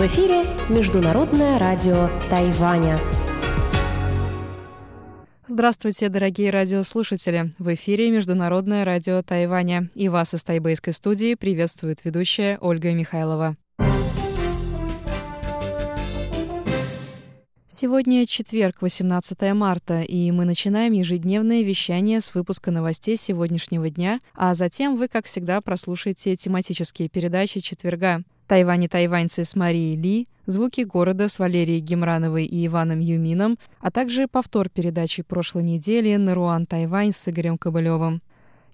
В эфире Международное радио Тайваня. Здравствуйте, дорогие радиослушатели! В эфире Международное радио Тайваня. И вас из тайбэйской студии приветствует ведущая Ольга Михайлова. Сегодня четверг, 18 марта, и мы начинаем ежедневное вещание с выпуска новостей сегодняшнего дня, а затем вы, как всегда, прослушаете тематические передачи четверга. Тайвань и тайваньцы с Марией Ли, звуки города с Валерией Гемрановой и Иваном Юмином, а также повтор передачи прошлой недели «Наруан Тайвань» с Игорем Кобылевым.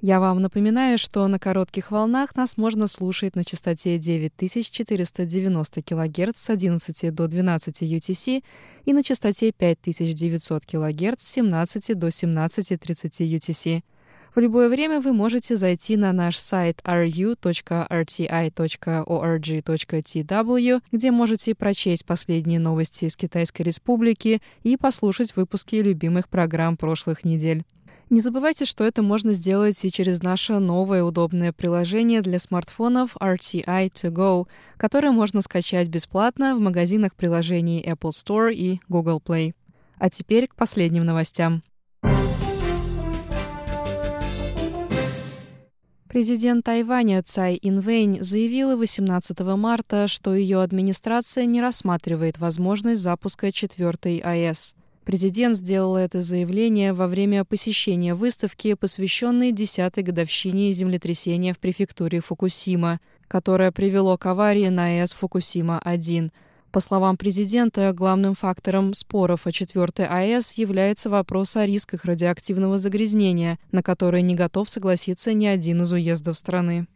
Я вам напоминаю, что на коротких волнах нас можно слушать на частоте 9490 кГц с 11 до 12 UTC и на частоте 5900 кГц с 17 до 17.30 UTC. В любое время вы можете зайти на наш сайт ru.rti.org.tw, где можете прочесть последние новости из Китайской Республики и послушать выпуски любимых программ прошлых недель. Не забывайте, что это можно сделать и через наше новое удобное приложение для смартфонов RTI To Go, которое можно скачать бесплатно в магазинах приложений Apple Store и Google Play. А теперь к последним новостям. Президент Тайваня Цай Инвэнь заявила 18 марта, что ее администрация не рассматривает возможность запуска четвертой АЭС – Президент сделал это заявление во время посещения выставки, посвященной 10-й годовщине землетрясения в префектуре Фукусима, которое привело к аварии на АЭС Фукусима-1. По словам президента, главным фактором споров о четвертой АЭС является вопрос о рисках радиоактивного загрязнения, на который не готов согласиться ни один из уездов страны.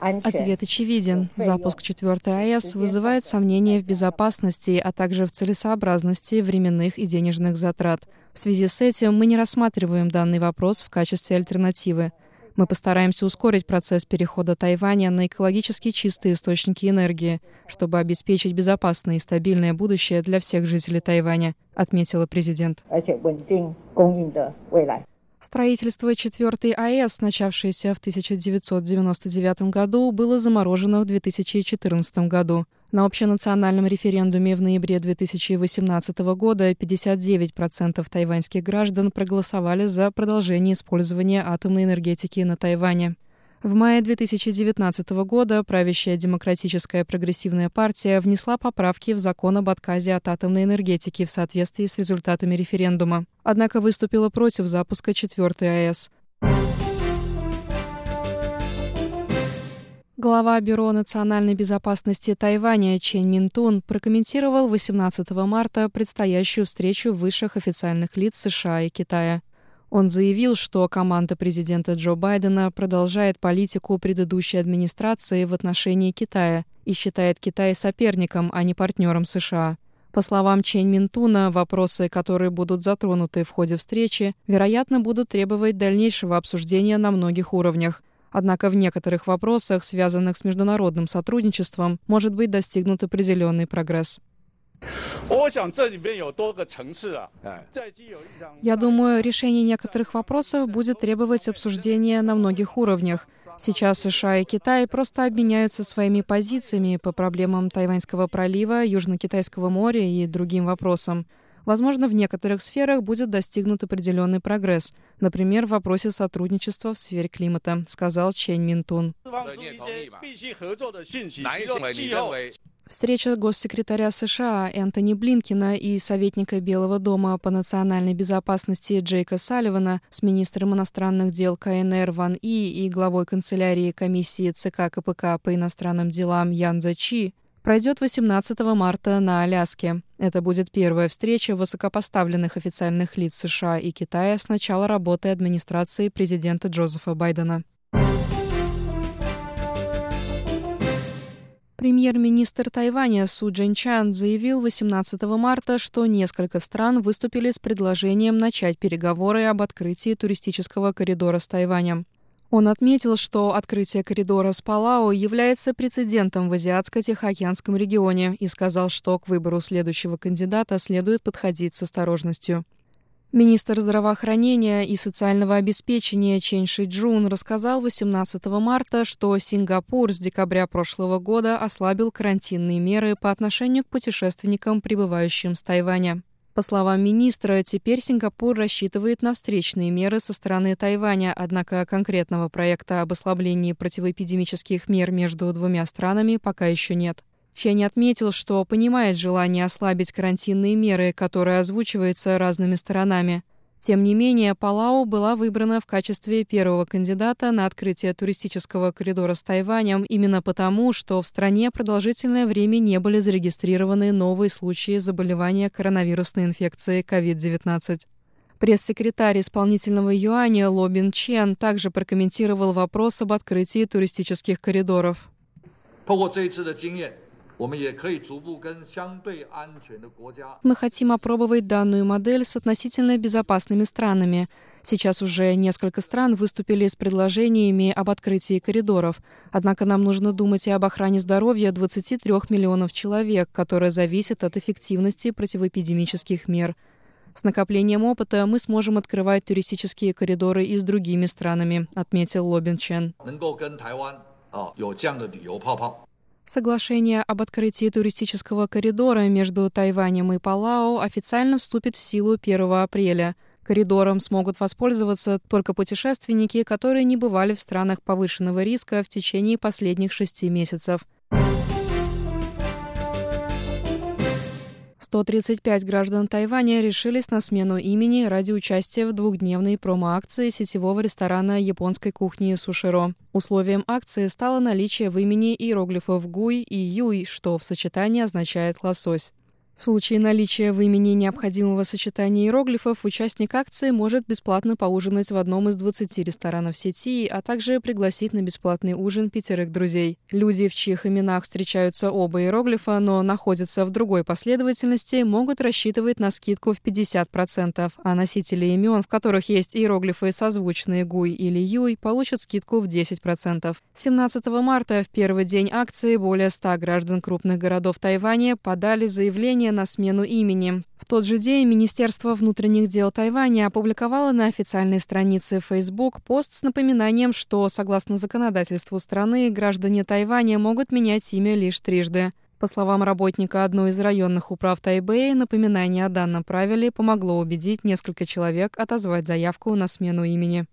Ответ очевиден. Запуск 4 АЭС вызывает сомнения в безопасности, а также в целесообразности временных и денежных затрат. В связи с этим мы не рассматриваем данный вопрос в качестве альтернативы. Мы постараемся ускорить процесс перехода Тайваня на экологически чистые источники энергии, чтобы обеспечить безопасное и стабильное будущее для всех жителей Тайваня, отметила президент. Строительство четвертой АЭС, начавшееся в 1999 году, было заморожено в 2014 году. На общенациональном референдуме в ноябре 2018 года 59% тайваньских граждан проголосовали за продолжение использования атомной энергетики на Тайване. В мае 2019 года правящая Демократическая прогрессивная партия внесла поправки в закон об отказе от атомной энергетики в соответствии с результатами референдума. Однако выступила против запуска четвертой АЭС. Глава Бюро национальной безопасности Тайваня Чен Минтун прокомментировал 18 марта предстоящую встречу высших официальных лиц США и Китая. Он заявил, что команда президента Джо Байдена продолжает политику предыдущей администрации в отношении Китая и считает Китай соперником, а не партнером США. По словам Чен Минтуна, вопросы, которые будут затронуты в ходе встречи, вероятно, будут требовать дальнейшего обсуждения на многих уровнях. Однако в некоторых вопросах, связанных с международным сотрудничеством, может быть достигнут определенный прогресс. Я думаю, решение некоторых вопросов будет требовать обсуждения на многих уровнях. Сейчас США и Китай просто обменяются своими позициями по проблемам Тайваньского пролива, Южно-Китайского моря и другим вопросам. Возможно, в некоторых сферах будет достигнут определенный прогресс, например, в вопросе сотрудничества в сфере климата, сказал Чен Минтун. Встреча госсекретаря США Энтони Блинкина и советника Белого дома по национальной безопасности Джейка Салливана с министром иностранных дел КНР Ван И и главой канцелярии комиссии ЦК КПК по иностранным делам Ян Чи пройдет 18 марта на Аляске. Это будет первая встреча высокопоставленных официальных лиц США и Китая с начала работы администрации президента Джозефа Байдена. Премьер-министр Тайваня Су Джинчан заявил 18 марта, что несколько стран выступили с предложением начать переговоры об открытии туристического коридора с Тайванем. Он отметил, что открытие коридора с Палау является прецедентом в Азиатско-Тихоокеанском регионе и сказал, что к выбору следующего кандидата следует подходить с осторожностью. Министр здравоохранения и социального обеспечения Чен Ши Джун рассказал 18 марта, что Сингапур с декабря прошлого года ослабил карантинные меры по отношению к путешественникам, прибывающим с Тайваня. По словам министра, теперь Сингапур рассчитывает на встречные меры со стороны Тайваня, однако конкретного проекта об ослаблении противоэпидемических мер между двумя странами пока еще нет. Чень отметил, что понимает желание ослабить карантинные меры, которые озвучиваются разными сторонами. Тем не менее, Палау была выбрана в качестве первого кандидата на открытие туристического коридора с Тайванем именно потому, что в стране продолжительное время не были зарегистрированы новые случаи заболевания коронавирусной инфекцией COVID-19. Пресс-секретарь исполнительного юаня Лобин Чен также прокомментировал вопрос об открытии туристических коридоров. Мы хотим опробовать данную модель с относительно безопасными странами. Сейчас уже несколько стран выступили с предложениями об открытии коридоров. Однако нам нужно думать и об охране здоровья 23 миллионов человек, которая зависит от эффективности противоэпидемических мер. С накоплением опыта мы сможем открывать туристические коридоры и с другими странами, отметил Лобин Чен. Соглашение об открытии туристического коридора между Тайванем и Палау официально вступит в силу 1 апреля. Коридором смогут воспользоваться только путешественники, которые не бывали в странах повышенного риска в течение последних шести месяцев. 135 граждан Тайваня решились на смену имени ради участия в двухдневной промо-акции сетевого ресторана японской кухни Суширо. Условием акции стало наличие в имени иероглифов «гуй» и «юй», что в сочетании означает «лосось». В случае наличия в имени необходимого сочетания иероглифов участник акции может бесплатно поужинать в одном из 20 ресторанов сети, а также пригласить на бесплатный ужин пятерых друзей. Люди, в чьих именах встречаются оба иероглифа, но находятся в другой последовательности, могут рассчитывать на скидку в 50%, а носители имен, в которых есть иероглифы созвучные Гуй или Юй, получат скидку в 10%. 17 марта, в первый день акции, более 100 граждан крупных городов Тайваня подали заявление решение на смену имени. В тот же день Министерство внутренних дел Тайваня опубликовало на официальной странице Facebook пост с напоминанием, что, согласно законодательству страны, граждане Тайваня могут менять имя лишь трижды. По словам работника одной из районных управ Тайбэя, напоминание о данном правиле помогло убедить несколько человек отозвать заявку на смену имени.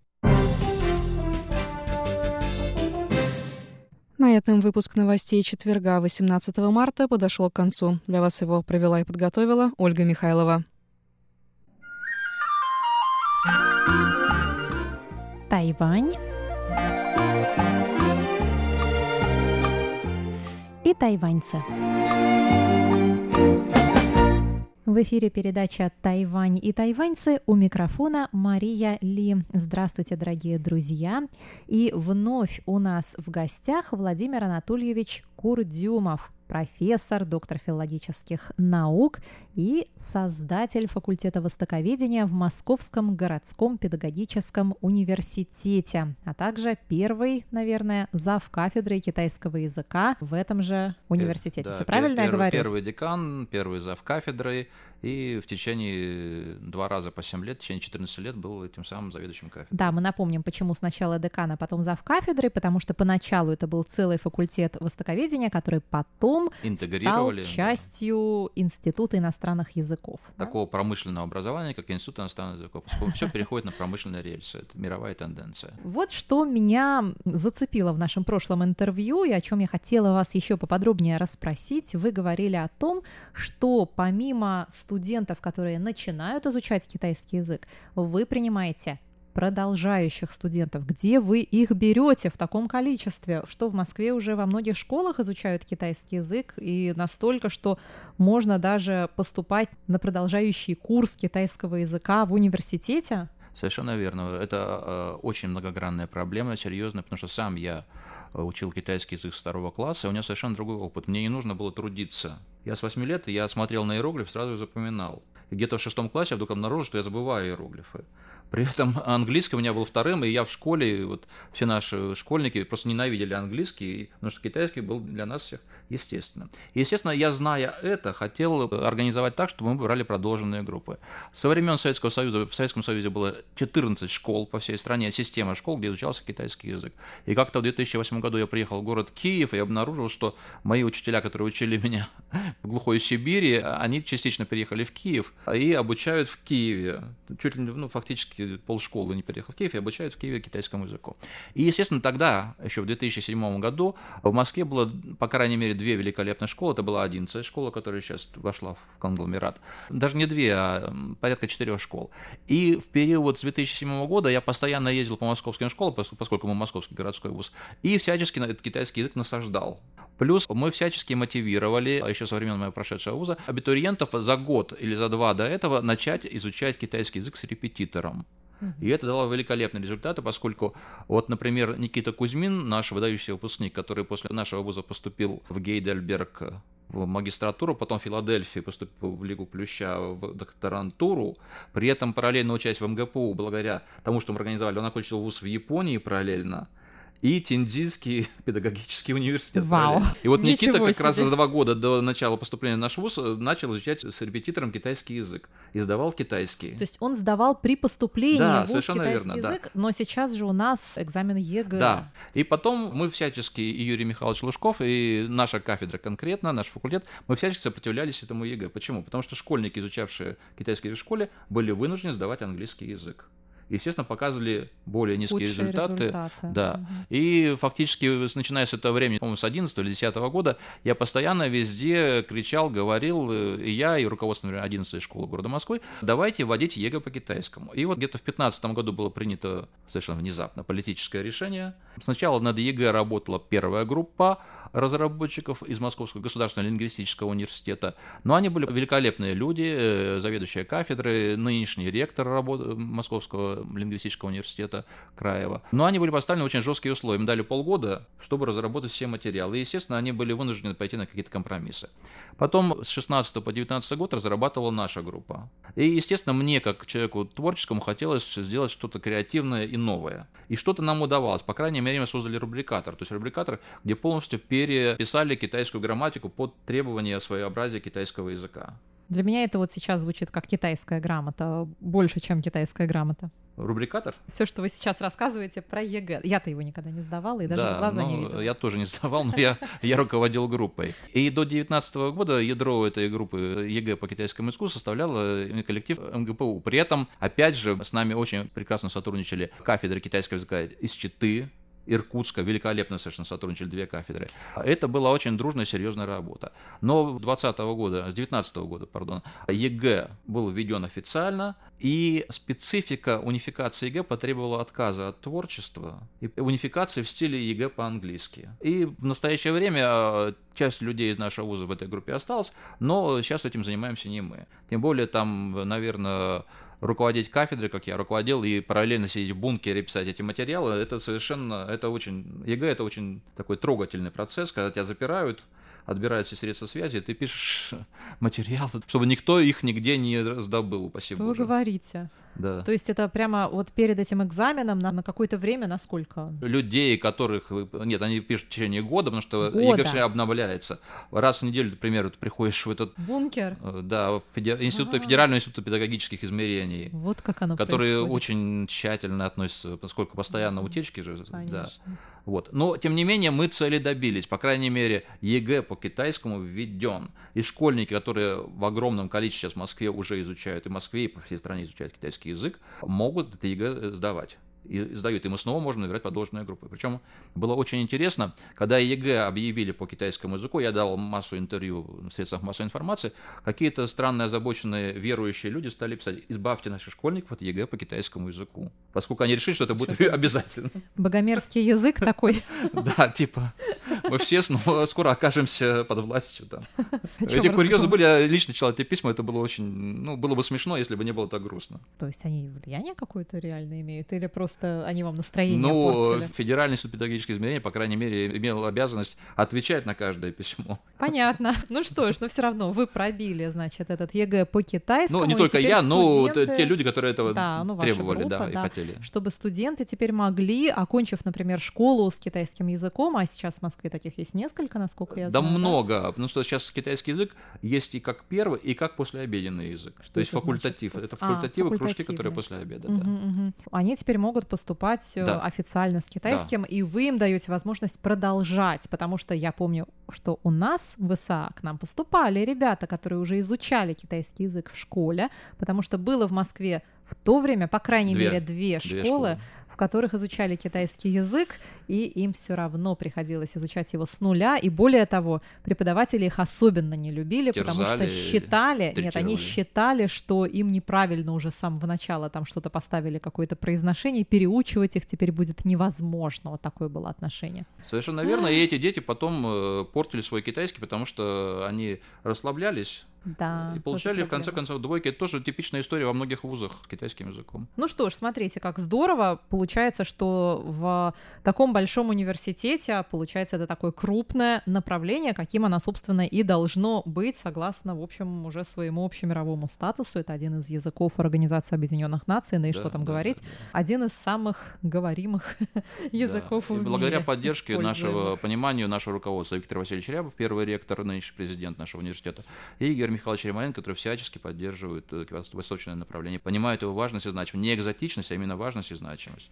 На этом выпуск новостей четверга, 18 марта, подошел к концу. Для вас его провела и подготовила Ольга Михайлова. Тайвань и тайваньцы. В эфире передача «Тайвань и тайваньцы» у микрофона Мария Ли. Здравствуйте, дорогие друзья! И вновь у нас в гостях Владимир Анатольевич Курдюмов, профессор, доктор филологических наук и создатель факультета востоковедения в Московском городском педагогическом университете, а также первый, наверное, зав кафедрой китайского языка в этом же университете. Да, Все правильно пер, я говорю? Первый декан, первый зав кафедрой, и в течение два раза по 7 лет, в течение 14 лет был этим самым заведующим кафедрой. Да, мы напомним, почему сначала декан, а потом зав кафедры, потому что поначалу это был целый факультет востоковедения, который потом потом стал частью да. Института иностранных языков. Такого да? промышленного образования, как Институт иностранных языков, все переходит на промышленные рельсы. Это мировая тенденция. Вот что меня зацепило в нашем прошлом интервью, и о чем я хотела вас еще поподробнее расспросить. Вы говорили о том, что помимо студентов, которые начинают изучать китайский язык, вы принимаете продолжающих студентов? Где вы их берете в таком количестве? Что в Москве уже во многих школах изучают китайский язык и настолько, что можно даже поступать на продолжающий курс китайского языка в университете? Совершенно верно. Это э, очень многогранная проблема, серьезная, потому что сам я э, учил китайский язык второго класса, и у меня совершенно другой опыт. Мне не нужно было трудиться. Я с 8 лет, я смотрел на иероглиф, сразу запоминал. И где-то в шестом классе я вдруг обнаружил, что я забываю иероглифы. При этом английский у меня был вторым, и я в школе, вот все наши школьники просто ненавидели английский, потому что китайский был для нас всех естественно. И, естественно, я, зная это, хотел организовать так, чтобы мы брали продолженные группы. Со времен Советского Союза в Советском Союзе было 14 школ по всей стране, система школ, где изучался китайский язык. И как-то в 2008 году я приехал в город Киев и обнаружил, что мои учителя, которые учили меня в глухой Сибири, они частично переехали в Киев и обучают в Киеве. Чуть ли ну, фактически полшколы не переехал в Киев и обучают в Киеве китайскому языку. И, естественно, тогда, еще в 2007 году, в Москве было, по крайней мере, две великолепные школы. Это была 11 школа, которая сейчас вошла в конгломерат. Даже не две, а порядка четырех школ. И в период с 2007 года я постоянно ездил по московским школам, поскольку мы московский городской вуз, и всячески этот китайский язык насаждал. Плюс мы всячески мотивировали, а еще со времен моего прошедшего вуза, абитуриентов за год или за два до этого начать изучать китайский язык с репетитором. И это дало великолепные результаты, поскольку, вот, например, Никита Кузьмин, наш выдающийся выпускник, который после нашего вуза поступил в Гейдельберг в магистратуру, потом в Филадельфии поступил в Лигу Плюща в докторантуру, при этом параллельно учась в МГПУ, благодаря тому, что мы организовали, он окончил вуз в Японии параллельно, и Пензенский педагогический университет. Вау! И вот Никита Ничего как раз себе. за два года до начала поступления в наш вуз э, начал изучать с репетитором китайский язык и сдавал китайский. То есть он сдавал при поступлении Да, в вуз совершенно китайский верно, да. язык, но сейчас же у нас экзамен ЕГЭ. Да. И потом мы всячески, и Юрий Михайлович Лужков, и наша кафедра конкретно, наш факультет, мы всячески сопротивлялись этому ЕГЭ. Почему? Потому что школьники, изучавшие китайский в школе, были вынуждены сдавать английский язык. Естественно, показывали более низкие Худшие результаты. результаты. Да. Мгм. И фактически, начиная с этого времени, по-моему, с 11 или 10 года, я постоянно везде кричал, говорил, э, и я, и руководство, например, 11 школы города Москвы, давайте вводить ЕГЭ по китайскому. И вот где-то в 15 году было принято совершенно внезапно политическое решение. Сначала над ЕГЭ работала первая группа разработчиков из Московского государственного лингвистического университета. Но они были великолепные люди, э, заведующие кафедры, нынешний ректор работы Московского лингвистического университета Краева. Но они были поставлены очень жесткие условия. Им дали полгода, чтобы разработать все материалы. И, естественно, они были вынуждены пойти на какие-то компромиссы. Потом с 16 по 19 год разрабатывала наша группа. И, естественно, мне, как человеку творческому, хотелось сделать что-то креативное и новое. И что-то нам удавалось. По крайней мере, мы создали рубрикатор. То есть рубрикатор, где полностью переписали китайскую грамматику под требования своеобразия китайского языка. Для меня это вот сейчас звучит как китайская грамота, больше, чем китайская грамота. Рубрикатор? Все, что вы сейчас рассказываете про ЕГЭ. Я-то его никогда не сдавала и даже да, глаза не ну, видела. я тоже не сдавал, но я, я руководил группой. И до 2019 года ядро этой группы ЕГЭ по китайскому языку составлял именно коллектив МГПУ. При этом, опять же, с нами очень прекрасно сотрудничали кафедры китайского языка из Читы, Иркутска, великолепно совершенно сотрудничали две кафедры. Это была очень дружная, серьезная работа. Но 2020 года, с 19 года, пардон, ЕГЭ был введен официально, и специфика унификации ЕГЭ потребовала отказа от творчества и унификации в стиле ЕГЭ по-английски. И в настоящее время часть людей из нашего вуза в этой группе осталась, но сейчас этим занимаемся не мы. Тем более там, наверное, руководить кафедрой, как я руководил, и параллельно сидеть в бункере и писать эти материалы, это совершенно, это очень, ЕГЭ это очень такой трогательный процесс, когда тебя запирают, отбирают все средства связи, и ты пишешь материалы, чтобы никто их нигде не раздобыл, упаси Что вы говорите? Да. То есть это прямо вот перед этим экзаменом на, на какое-то время, насколько? людей, которых... Нет, они пишут в течение года, потому что Года. ЕГЭ все обновляется. Раз в неделю, например, ты приходишь в этот... Бункер? э, Да, в федер- институт, А. Федеральный институт педагогических измерений, Вот как оно которые происходит. очень тщательно относятся, поскольку постоянно утечки же. Да. Вот. Но, тем не менее, мы цели добились. По крайней мере, ЕГЭ по китайскому введен. И школьники, которые в огромном количестве сейчас в Москве уже изучают, и в Москве, и по всей стране изучают китайский язык, могут это ЕГЭ сдавать. И сдают, и мы снова можем набирать продолженные группы. Причем было очень интересно, когда ЕГЭ объявили по китайскому языку, я дал массу интервью в средствах массовой информации, какие-то странные озабоченные верующие люди стали писать, избавьте наших школьников от ЕГЭ по китайскому языку, поскольку они решили, что это будет обязательно. Богомерзкий язык такой. Да, типа, мы все скоро окажемся под властью Эти курьезы были, я лично читал эти письма, это было очень, ну, было бы смешно, если бы не было так грустно. То есть они влияние какое-то реально имеют или просто просто они вам настроение ну, портили? Федеральный институт педагогических измерений, по крайней мере, имел обязанность отвечать на каждое письмо. Понятно. Ну что ж, но все равно вы пробили, значит, этот ЕГЭ по китайскому. Ну, не только я, но студенты... те люди, которые этого да, ну, требовали, группа, да, да, и хотели. Чтобы студенты теперь могли, окончив, например, школу с китайским языком, а сейчас в Москве таких есть несколько, насколько я да знаю. Много, да, потому что сейчас китайский язык есть и как первый, и как послеобеденный язык. Что То есть факультатив. Значит? Это факультативы, а, кружки, которые после обеда. Угу, да. угу. Они теперь могут поступать э, да. официально с китайским, да. и вы им даете возможность продолжать, потому что я помню, что у нас в ИСА к нам поступали ребята, которые уже изучали китайский язык в школе, потому что было в Москве в то время, по крайней две, мере, две, две школы, школы, в которых изучали китайский язык, и им все равно приходилось изучать его с нуля. И более того, преподаватели их особенно не любили, Терзали, потому что считали, нет, они считали, что им неправильно уже с самого начала там что-то поставили, какое-то произношение, переучивать их теперь будет невозможно. Вот такое было отношение. Совершенно верно. И эти дети потом э, портили свой китайский, потому что они расслаблялись, да, и получали, в конце концов, двойки. Это тоже типичная история во многих вузах с китайским языком. Ну что ж, смотрите, как здорово. Получается, что в таком большом университете, получается, это такое крупное направление, каким оно, собственно, и должно быть, согласно, в общем, уже своему общемировому статусу. Это один из языков Организации Объединенных Наций, ну и да, что там да, говорить, да, да. один из самых говоримых языков да. в мире. Благодаря поддержке нашего пониманию, нашего руководства Виктор Васильевич Рябов, первый ректор, нынешний президент нашего университета, и Игорь Игорь Михайлович Ремарин, которые всячески поддерживают э, восточное направление, понимают его важность и значимость. Не экзотичность, а именно важность и значимость.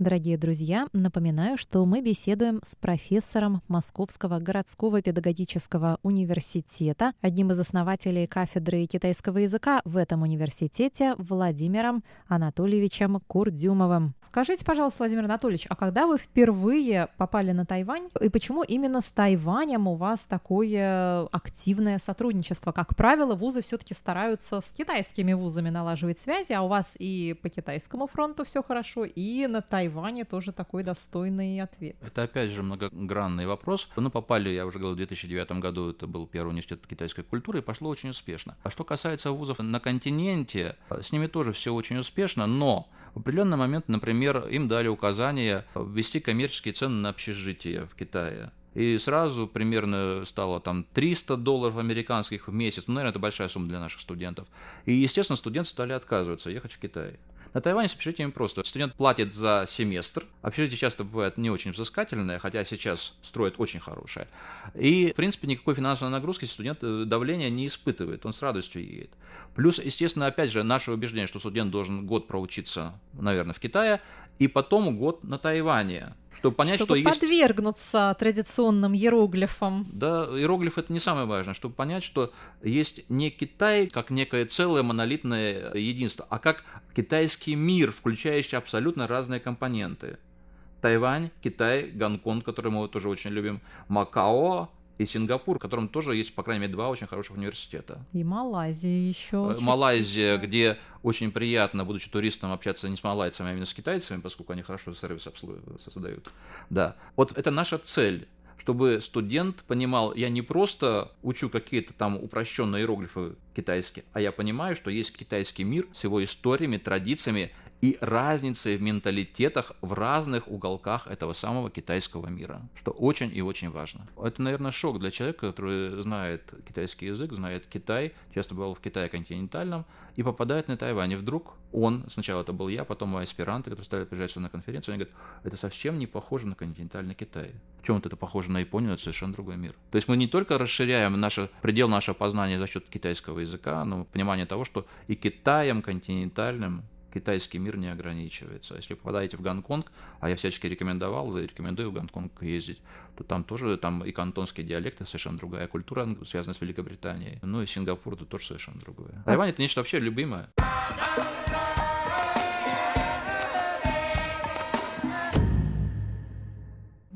Дорогие друзья, напоминаю, что мы беседуем с профессором Московского городского педагогического университета, одним из основателей кафедры китайского языка в этом университете Владимиром Анатольевичем Курдюмовым. Скажите, пожалуйста, Владимир Анатольевич, а когда вы впервые попали на Тайвань и почему именно с Тайванем у вас такое активное сотрудничество? Как правило, вузы все-таки стараются с китайскими вузами налаживать связи, а у вас и по китайскому фронту все хорошо, и на Тайване Тайване тоже такой достойный ответ. Это опять же многогранный вопрос. Ну, попали, я уже говорил, в 2009 году, это был первый университет китайской культуры, и пошло очень успешно. А что касается вузов на континенте, с ними тоже все очень успешно, но в определенный момент, например, им дали указание ввести коммерческие цены на общежитие в Китае. И сразу примерно стало там 300 долларов американских в месяц. Ну, наверное, это большая сумма для наших студентов. И, естественно, студенты стали отказываться ехать в Китай. На Тайване с общежитием просто. Студент платит за семестр. Общежитие часто бывает не очень взыскательное, хотя сейчас строят очень хорошее. И, в принципе, никакой финансовой нагрузки студент э, давления не испытывает, он с радостью едет. Плюс, естественно, опять же, наше убеждение, что студент должен год проучиться, наверное, в Китае, и потом год на Тайване чтобы понять, чтобы что есть... подвергнуться традиционным иероглифам. Да, иероглиф это не самое важное, чтобы понять, что есть не Китай как некое целое монолитное единство, а как китайский мир, включающий абсолютно разные компоненты. Тайвань, Китай, Гонконг, который мы тоже очень любим, Макао, и Сингапур, в котором тоже есть, по крайней мере, два очень хороших университета. И Малайзия еще. Э, Малайзия, где очень приятно, будучи туристом, общаться не с малайцами, а именно с китайцами, поскольку они хорошо сервис создают. Да. Вот это наша цель чтобы студент понимал, я не просто учу какие-то там упрощенные иероглифы китайские, а я понимаю, что есть китайский мир с его историями, традициями и разницей в менталитетах в разных уголках этого самого китайского мира, что очень и очень важно. Это, наверное, шок для человека, который знает китайский язык, знает Китай, часто бывал в Китае континентальном, и попадает на Тайвань. И вдруг он, сначала это был я, потом мои аспиранты, которые стали приезжать сюда на конференцию, они говорят, это совсем не похоже на континентальный Китай. В чем это похоже на Японию, это совершенно другой мир. То есть мы не только расширяем наше, предел нашего познания за счет китайского языка, но понимание того, что и Китаем континентальным китайский мир не ограничивается. Если попадаете в Гонконг, а я всячески рекомендовал, рекомендую в Гонконг ездить, то там тоже там и кантонские диалекты, совершенно другая культура, связанная с Великобританией. Ну и Сингапур это тоже совершенно другое. Тайвань это нечто вообще любимое.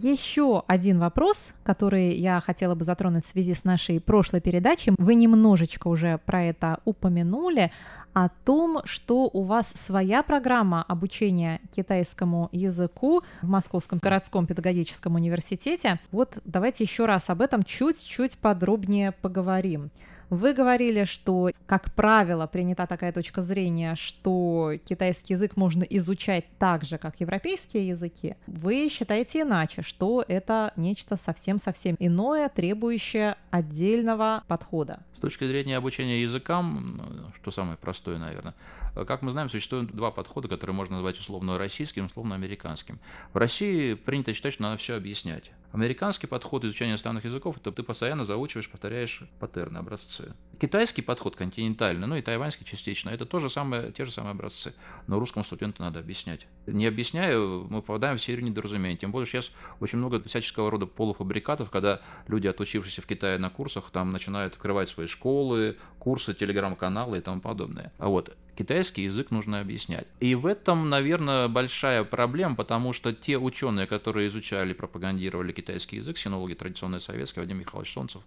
Еще один вопрос, который я хотела бы затронуть в связи с нашей прошлой передачей. Вы немножечко уже про это упомянули, о том, что у вас своя программа обучения китайскому языку в Московском городском педагогическом университете. Вот давайте еще раз об этом чуть-чуть подробнее поговорим. Вы говорили, что, как правило, принята такая точка зрения, что китайский язык можно изучать так же, как европейские языки. Вы считаете иначе, что это нечто совсем-совсем иное, требующее отдельного подхода. С точки зрения обучения языкам, что самое простое, наверное, как мы знаем, существует два подхода, которые можно назвать условно российским, условно американским. В России принято считать, что надо все объяснять. Американский подход изучения иностранных языков – это ты постоянно заучиваешь, повторяешь паттерны, образцы. Китайский подход континентальный, ну и тайваньский частично, это тоже самое, те же самые образцы. Но русскому студенту надо объяснять. Не объясняя, мы попадаем в серию недоразумений. Тем более сейчас очень много всяческого рода полуфабрикатов, когда люди, отучившиеся в Китае на курсах, там начинают открывать свои школы, курсы, телеграм-каналы и тому подобное. А вот китайский язык нужно объяснять. И в этом, наверное, большая проблема, потому что те ученые, которые изучали, пропагандировали китайский язык, синологи традиционные советские, Вадим Михайлович Солнцев,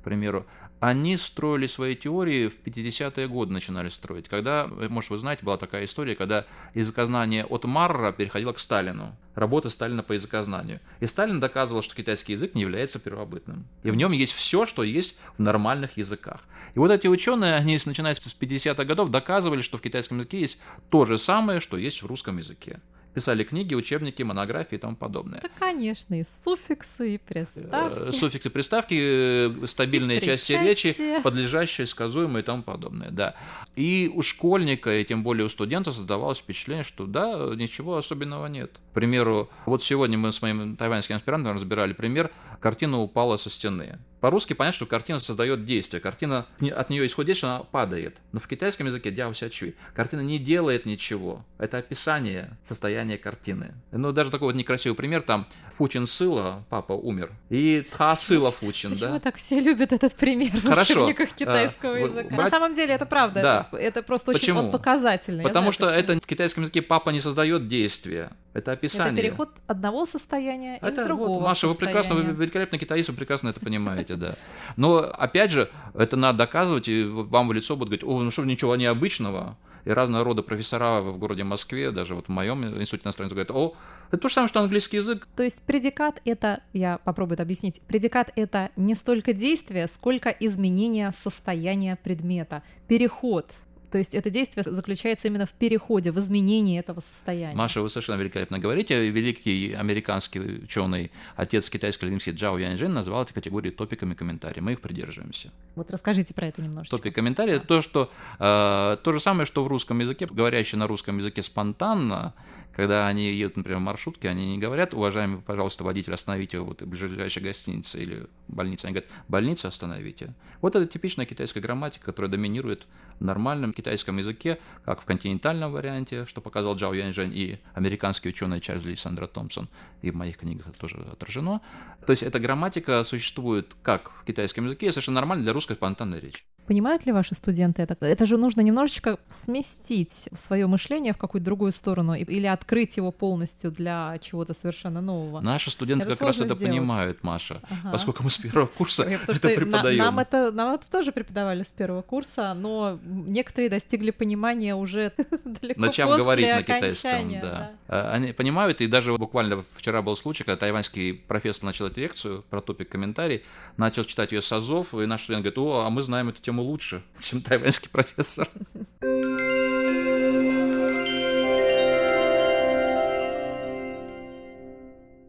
к примеру, они строили свои теории в 50-е годы, начинали строить. Когда, может, вы знаете, была такая история, когда языкознание от Марра переходило к Сталину работа Сталина по языкознанию. И Сталин доказывал, что китайский язык не является первобытным. И в нем есть все, что есть в нормальных языках. И вот эти ученые, они, начиная с 50-х годов, доказывали, что в китайском языке есть то же самое, что есть в русском языке писали книги, учебники, монографии и тому подобное. Да, конечно, и суффиксы, и приставки. Э, суффиксы, приставки, э, стабильные и части речи, подлежащие, сказуемые и тому подобное, да. И у школьника, и тем более у студента создавалось впечатление, что да, ничего особенного нет. К примеру, вот сегодня мы с моим тайваньским аспирантом разбирали пример, картина упала со стены. По-русски понятно, что картина создает действие. Картина, от нее исходит действие, она падает. Но в китайском языке дяо чуй. Картина не делает ничего. Это описание состояния картины. Ну, даже такой вот некрасивый пример. Там Фучин Сыла, папа умер, и Тха Сыла Фучин, Почему да? так все любят этот пример в Хорошо. учебниках а, китайского а, языка? Брать... На самом деле это правда. Да. Это, это просто Почему? очень он показательный. Потому знаю, что почему. это в китайском языке папа не создает действия. Это описание. Это переход одного состояния это, из другого. Вот, Маша, состояния. вы прекрасно, вы великолепный китаист, вы прекрасно это понимаете, да. Но опять же, это надо доказывать, и вам в лицо будут говорить, о, ну что, ничего необычного. И разного рода профессора в городе Москве, даже вот в моем институте иностранцев, говорят, о, это то же самое, что английский язык. То есть предикат это, я попробую это объяснить, предикат это не столько действие, сколько изменение состояния предмета, переход то есть это действие заключается именно в переходе, в изменении этого состояния. Маша, вы совершенно великолепно говорите. Великий американский ученый, отец китайской лингвистики Джао Яньжин назвал эти категории топиками комментариев. Мы их придерживаемся. Вот расскажите про это немножечко. Топик комментарий да. то, что э, то же самое, что в русском языке, говорящие на русском языке спонтанно, когда они едут, например, в маршрутке, они не говорят, уважаемый, пожалуйста, водитель, остановите вот в ближайшей гостинице или больнице. Они говорят, больницу остановите. Вот это типичная китайская грамматика, которая доминирует в нормальном китайском языке, как в континентальном варианте, что показал Джао Яньжэнь и американский ученый Чарльз Ли Сандра Томпсон, и в моих книгах это тоже отражено. То есть эта грамматика существует как в китайском языке, совершенно нормально для русской спонтанной речи. Понимают ли ваши студенты это? Это же нужно немножечко сместить свое мышление в какую-то другую сторону или открыть его полностью для чего-то совершенно нового. Наши студенты это как раз это понимают, Маша, ага. поскольку мы с первого курса это преподаем. нам, это, нам это тоже преподавали с первого курса, но некоторые достигли понимания уже далеко Начав после говорить на китайском, да. да. А, они понимают, и даже буквально вчера был случай, когда тайваньский профессор начал эту лекцию про топик комментарий, начал читать ее с азов, и наш студент говорит, о, а мы знаем эту тему по-моему, лучше, чем тайваньский профессор.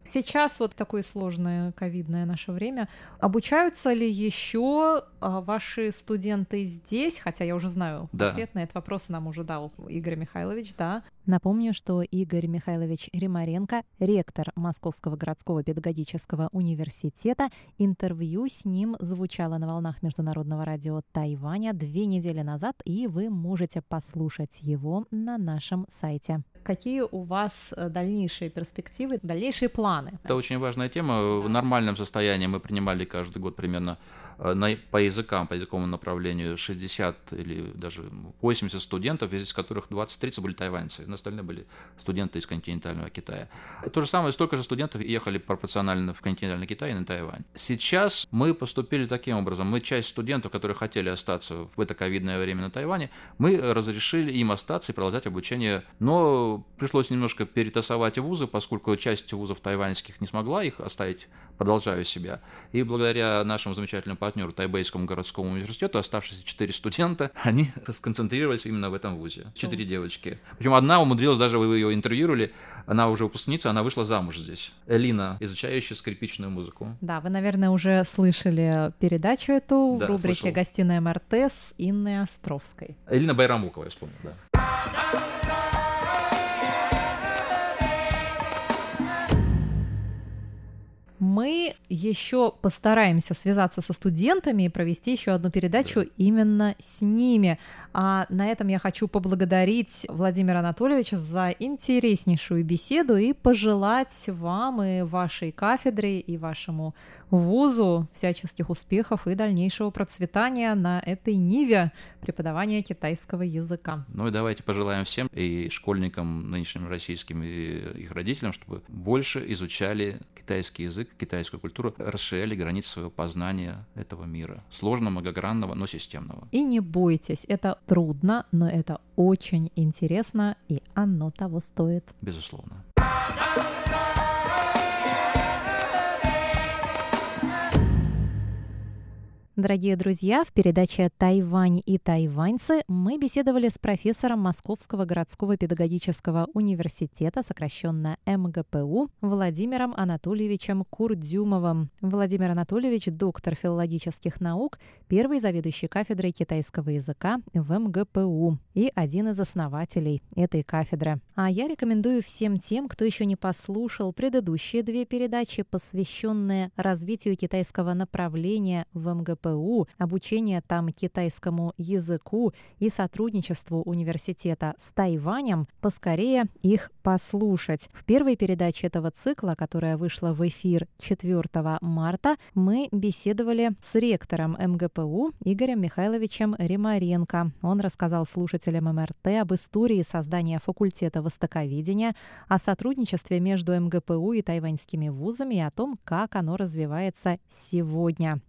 Сейчас вот такое сложное ковидное наше время. Обучаются ли еще а, ваши студенты здесь? Хотя я уже знаю да. ответ на этот вопрос нам уже дал Игорь Михайлович, да. Напомню, что Игорь Михайлович Римаренко, ректор Московского городского педагогического университета, интервью с ним звучало на волнах Международного радио Тайваня две недели назад, и вы можете послушать его на нашем сайте. Какие у вас э, дальнейшие перспективы, дальнейшие планы? Это очень важная тема. В нормальном состоянии мы принимали каждый год примерно на, по языкам, по языковому направлению 60 или даже 80 студентов, из которых 20-30 были тайваньцы, остальные были студенты из континентального Китая. То же самое, столько же студентов ехали пропорционально в континентальный Китай и на Тайвань. Сейчас мы поступили таким образом. Мы часть студентов, которые хотели остаться в это ковидное время на Тайване, мы разрешили им остаться и продолжать обучение, но пришлось немножко перетасовать вузы, поскольку часть вузов тайваньских не смогла их оставить продолжаю себя. И благодаря нашему замечательному партнеру Тайбейскому городскому университету, оставшиеся четыре студента, они сконцентрировались именно в этом вузе. Четыре девочки. Причем одна умудрилась, даже вы ее интервьюировали, она уже выпускница, она вышла замуж здесь. Элина, изучающая скрипичную музыку. Да, вы, наверное, уже слышали передачу эту да, в рубрике слышал. «Гостиная Мартес» с Инной Островской. Элина Байрамукова, я вспомнил, да. Мы еще постараемся связаться со студентами и провести еще одну передачу да. именно с ними. А на этом я хочу поблагодарить Владимира Анатольевича за интереснейшую беседу и пожелать вам и вашей кафедре и вашему вузу всяческих успехов и дальнейшего процветания на этой ниве преподавания китайского языка. Ну и давайте пожелаем всем и школьникам нынешним российским и их родителям, чтобы больше изучали китайский язык, китайскую культуру, расширяли границы своего познания этого мира. Сложного, многогранного, но системного. И не бойтесь, это трудно, но это очень интересно, и оно того стоит. Безусловно. Дорогие друзья, в передаче «Тайвань и тайваньцы» мы беседовали с профессором Московского городского педагогического университета, сокращенно МГПУ, Владимиром Анатольевичем Курдюмовым. Владимир Анатольевич – доктор филологических наук, первый заведующий кафедрой китайского языка в МГПУ и один из основателей этой кафедры. А я рекомендую всем тем, кто еще не послушал предыдущие две передачи, посвященные развитию китайского направления в МГПУ, КПУ, обучение там китайскому языку и сотрудничеству университета с Тайванем, поскорее их послушать. В первой передаче этого цикла, которая вышла в эфир 4 марта, мы беседовали с ректором МГПУ Игорем Михайловичем Римаренко. Он рассказал слушателям МРТ об истории создания факультета востоковедения, о сотрудничестве между МГПУ и тайваньскими вузами и о том, как оно развивается сегодня.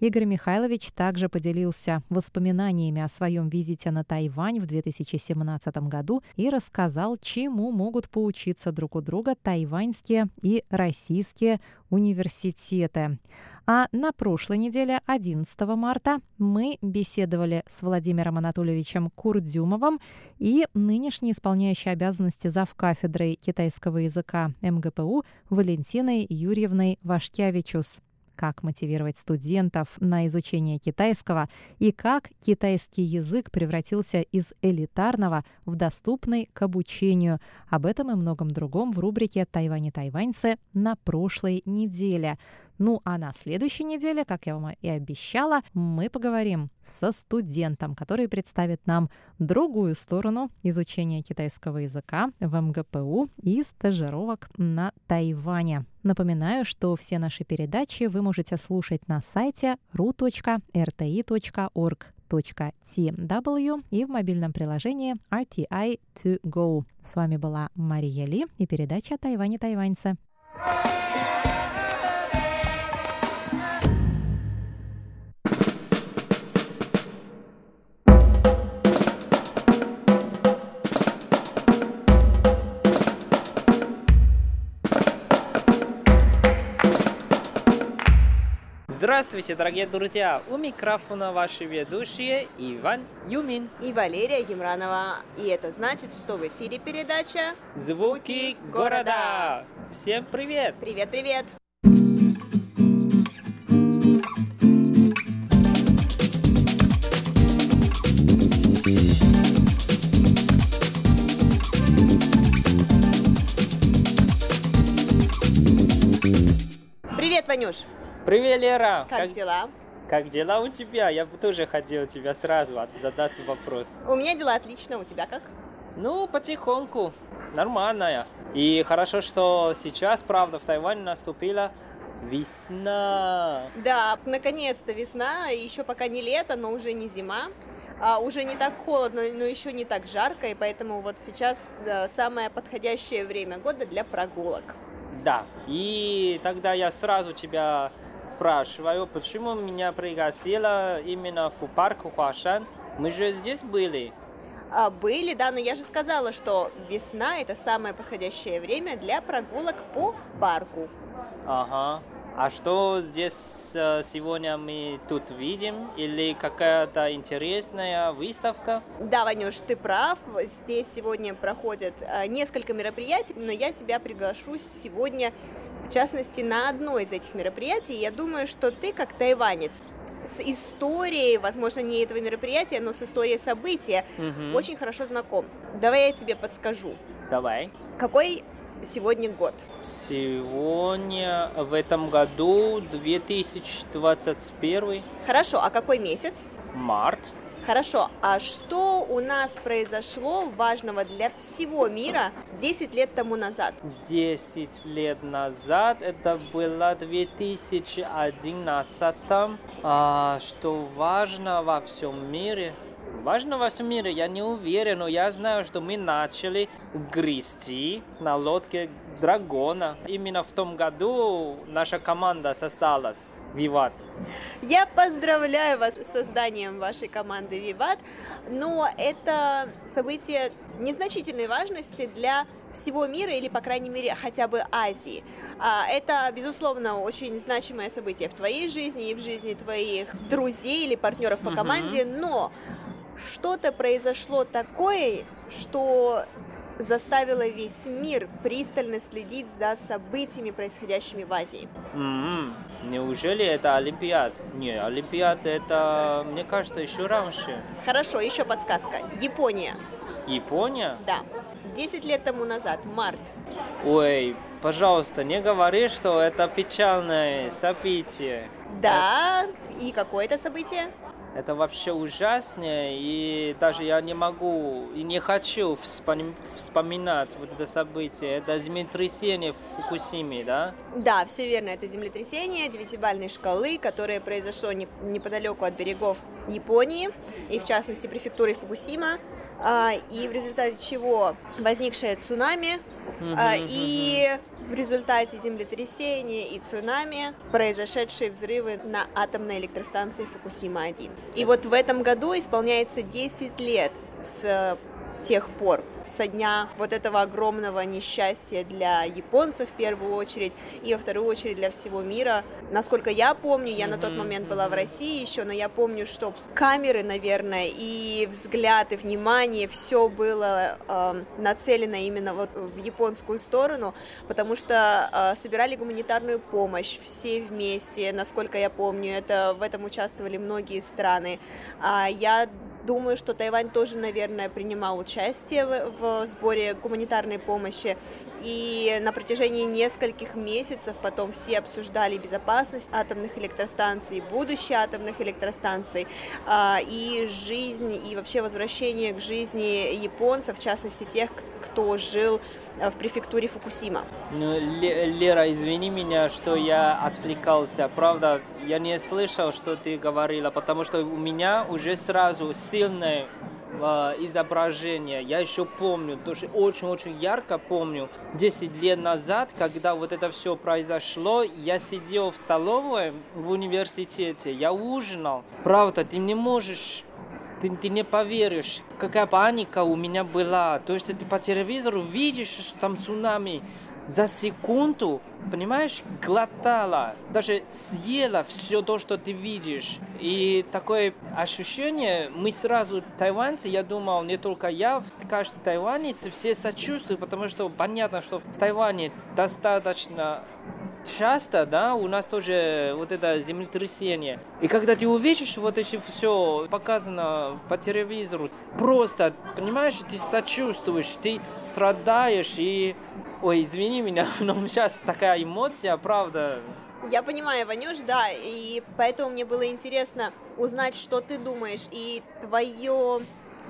Игорь Михайлович также поделился воспоминаниями о своем визите на Тайвань в 2017 году и рассказал, чему могут поучиться друг у друга тайваньские и российские университеты. А на прошлой неделе, 11 марта, мы беседовали с Владимиром Анатольевичем Курдюмовым и нынешний исполняющий обязанности завкафедрой китайского языка МГПУ Валентиной Юрьевной Вашкявичус как мотивировать студентов на изучение китайского и как китайский язык превратился из элитарного в доступный к обучению. Об этом и многом другом в рубрике «Тайвань и тайваньцы» на прошлой неделе. Ну а на следующей неделе, как я вам и обещала, мы поговорим со студентом, который представит нам другую сторону изучения китайского языка в МГПУ и стажировок на Тайване. Напоминаю, что все наши передачи вы можете слушать на сайте ru.rti.org.tw и в мобильном приложении RTI2Go. С вами была Мария Ли и передача «Тайвань и тайваньцы». Здравствуйте, дорогие друзья! У микрофона ваши ведущие Иван Юмин и Валерия Гемранова. И это значит, что в эфире передача «Звуки города». Всем привет! Привет-привет! Привет, Ванюш! Привет, Лера! Как, как дела? Как дела у тебя? Я бы тоже хотел тебя сразу задать вопрос. У меня дела отлично, у тебя как? Ну, потихоньку, нормальная. И хорошо, что сейчас, правда, в Тайване наступила весна. Да, наконец-то весна, еще пока не лето, но уже не зима. А, уже не так холодно, но еще не так жарко, и поэтому вот сейчас да, самое подходящее время года для прогулок. Да, и тогда я сразу тебя спрашиваю, почему меня пригласила именно в парк Хуашан? Мы же здесь были. А, были, да, но я же сказала, что весна это самое подходящее время для прогулок по парку. Ага. А что здесь э, сегодня мы тут видим? Или какая-то интересная выставка? Да, Ванюш, ты прав. Здесь сегодня проходят э, несколько мероприятий, но я тебя приглашу сегодня, в частности, на одно из этих мероприятий. Я думаю, что ты, как тайванец, с историей, возможно, не этого мероприятия, но с историей события угу. очень хорошо знаком. Давай я тебе подскажу. Давай. Какой сегодня год? Сегодня в этом году 2021. Хорошо, а какой месяц? Март. Хорошо, а что у нас произошло важного для всего мира 10 лет тому назад? 10 лет назад, это было 2011, а, что важно во всем мире, Важно во всем мире, я не уверен, но я знаю, что мы начали грести на лодке Драгона. Именно в том году наша команда создалась. Виват. Я поздравляю вас с созданием вашей команды Виват, но это событие незначительной важности для всего мира или, по крайней мере, хотя бы Азии. А, это, безусловно, очень значимое событие в твоей жизни и в жизни твоих друзей или партнеров по команде, но что-то произошло такое, что заставило весь мир пристально следить за событиями, происходящими в Азии. Mm-hmm. Неужели это Олимпиад? Не, Олимпиад это, мне кажется, еще раньше. Хорошо, еще подсказка. Япония. Япония? Да. Десять лет тому назад, март. Ой, пожалуйста, не говори, что это печальное событие. Да, и какое это событие? Это вообще ужасно, и даже я не могу и не хочу вспоминать вот это событие. Это землетрясение в Фукусиме, да? Да, все верно. Это землетрясение девятибальной шкалы, которое произошло неподалеку от берегов Японии, и в частности префектуры Фукусима. А, и в результате чего возникшее цунами, uh-huh, и. В результате землетрясения и цунами произошедшие взрывы на атомной электростанции Фукусима-1. И вот в этом году исполняется 10 лет с тех пор, со дня вот этого огромного несчастья для японцев в первую очередь и во вторую очередь для всего мира. Насколько я помню, я mm-hmm. на тот момент была в России еще, но я помню, что камеры, наверное, и взгляд, и внимание, все было э, нацелено именно вот в японскую сторону, потому что э, собирали гуманитарную помощь все вместе, насколько я помню, это в этом участвовали многие страны. А я Думаю, что Тайвань тоже, наверное, принимал участие в, в сборе гуманитарной помощи. И на протяжении нескольких месяцев потом все обсуждали безопасность атомных электростанций, будущее атомных электростанций а, и жизнь, и вообще возвращение к жизни японцев, в частности тех, кто жил э, в префектуре Фукусима. Ну, Лера, извини меня, что я отвлекался. Правда, я не слышал, что ты говорила, потому что у меня уже сразу сильное э, изображение. Я еще помню, тоже очень-очень ярко помню, 10 лет назад, когда вот это все произошло, я сидел в столовой в университете, я ужинал. Правда, ты не можешь ты, ты не поверишь, какая паника у меня была. То есть ты по телевизору видишь, что там цунами за секунду, понимаешь, глотала, даже съела все то, что ты видишь. И такое ощущение, мы сразу, тайваньцы, я думал, не только я, каждый тайванец, все сочувствуют, потому что понятно, что в Тайване достаточно часто, да, у нас тоже вот это землетрясение. И когда ты увидишь вот эти все показано по телевизору, просто, понимаешь, ты сочувствуешь, ты страдаешь и... Ой, извини меня, но сейчас такая эмоция, правда. Я понимаю, Ванюш, да, и поэтому мне было интересно узнать, что ты думаешь, и твое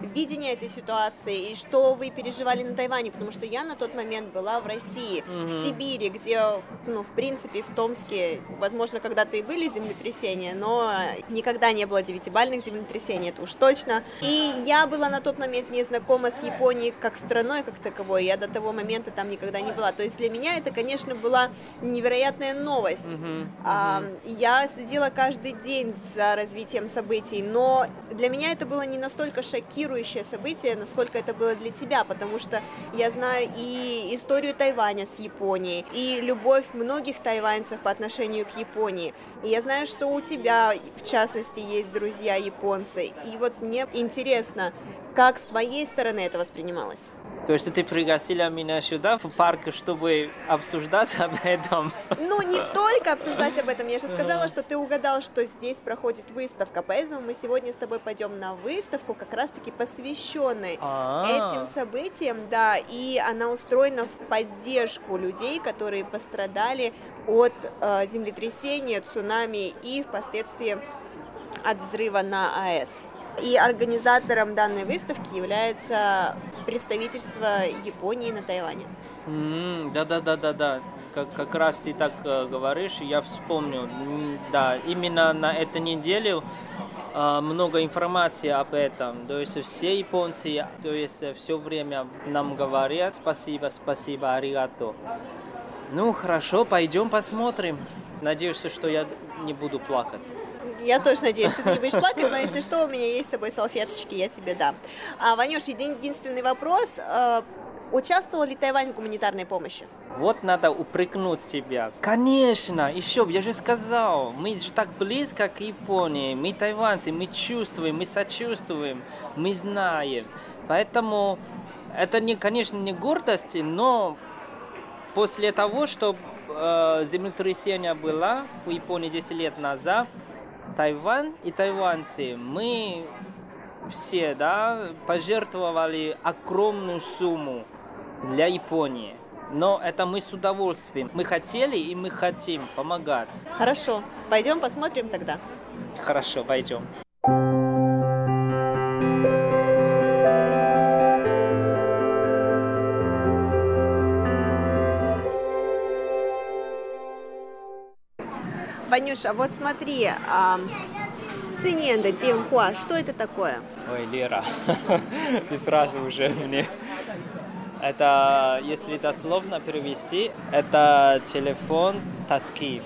видение этой ситуации и что вы переживали на Тайване, потому что я на тот момент была в России, mm-hmm. в Сибири, где, ну, в принципе, в Томске, возможно, когда-то и были землетрясения, но никогда не было девятибальных землетрясений, это уж точно. И я была на тот момент не знакома с Японией как страной, как таковой, я до того момента там никогда не была. То есть для меня это, конечно, была невероятная новость. Mm-hmm. А, я следила каждый день за развитием событий, но для меня это было не настолько шокирующе, шокирующее событие, насколько это было для тебя, потому что я знаю и историю Тайваня с Японией, и любовь многих тайваньцев по отношению к Японии. И я знаю, что у тебя, в частности, есть друзья японцы. И вот мне интересно, как с твоей стороны это воспринималось? То есть ты пригласила меня сюда, в парк, чтобы обсуждать об этом? Ну, не только обсуждать об этом. Я же сказала, что ты угадал, что здесь проходит выставка. Поэтому мы сегодня с тобой пойдем на выставку, как раз-таки посвященной А-а-а. этим событиям. Да, и она устроена в поддержку людей, которые пострадали от э, землетрясения, цунами и впоследствии от взрыва на АЭС. И организатором данной выставки является представительство Японии на Тайване. да, да, да, да, да. Как, как раз ты так э, говоришь, я вспомнил. Да, именно на этой неделе э, много информации об этом. То есть все японцы, то есть все время нам говорят спасибо, спасибо, аригато. Ну хорошо, пойдем посмотрим. Надеюсь, что я не буду плакать. Я тоже надеюсь, что ты не будешь плакать, но если что, у меня есть с собой салфеточки, я тебе дам. А, Ванюш, единственный вопрос. А, участвовал ли Тайвань в гуманитарной помощи? Вот надо упрекнуть тебя. Конечно, еще, я же сказал, мы же так близко к Японии, мы тайванцы, мы чувствуем, мы сочувствуем, мы знаем. Поэтому это, не, конечно, не гордость, но после того, что э, землетрясение было в Японии 10 лет назад, Тайвань и тайваньцы, мы все да, пожертвовали огромную сумму для Японии. Но это мы с удовольствием. Мы хотели и мы хотим помогать. Хорошо, пойдем посмотрим тогда. Хорошо, пойдем. Ванюша, вот смотри, а, Демхуа, что это такое? Ой, Лера, ты сразу уже мне... Это, если дословно перевести, это телефон тоски.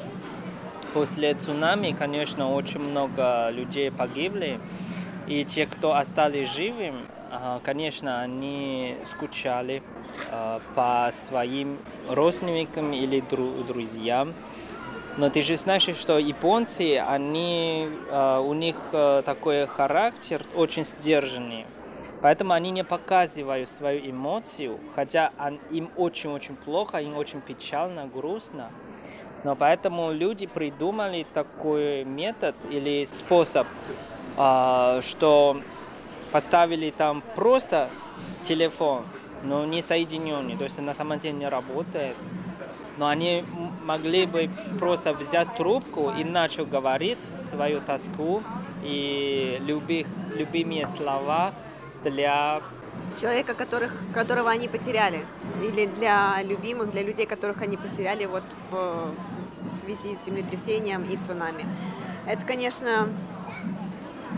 После цунами, конечно, очень много людей погибли. И те, кто остались живым, а, конечно, они скучали а, по своим родственникам или друзьям. Но ты же знаешь, что японцы, они, э, у них э, такой характер очень сдержанный. Поэтому они не показывают свою эмоцию, хотя им очень-очень плохо, им очень печально, грустно. Но поэтому люди придумали такой метод или способ, э, что поставили там просто телефон, но не соединенный, то есть на самом деле не работает но они могли бы просто взять трубку и начать говорить свою тоску и любых, любимые слова для человека, которых, которого они потеряли, или для любимых, для людей, которых они потеряли вот в, в связи с землетрясением и цунами. Это, конечно,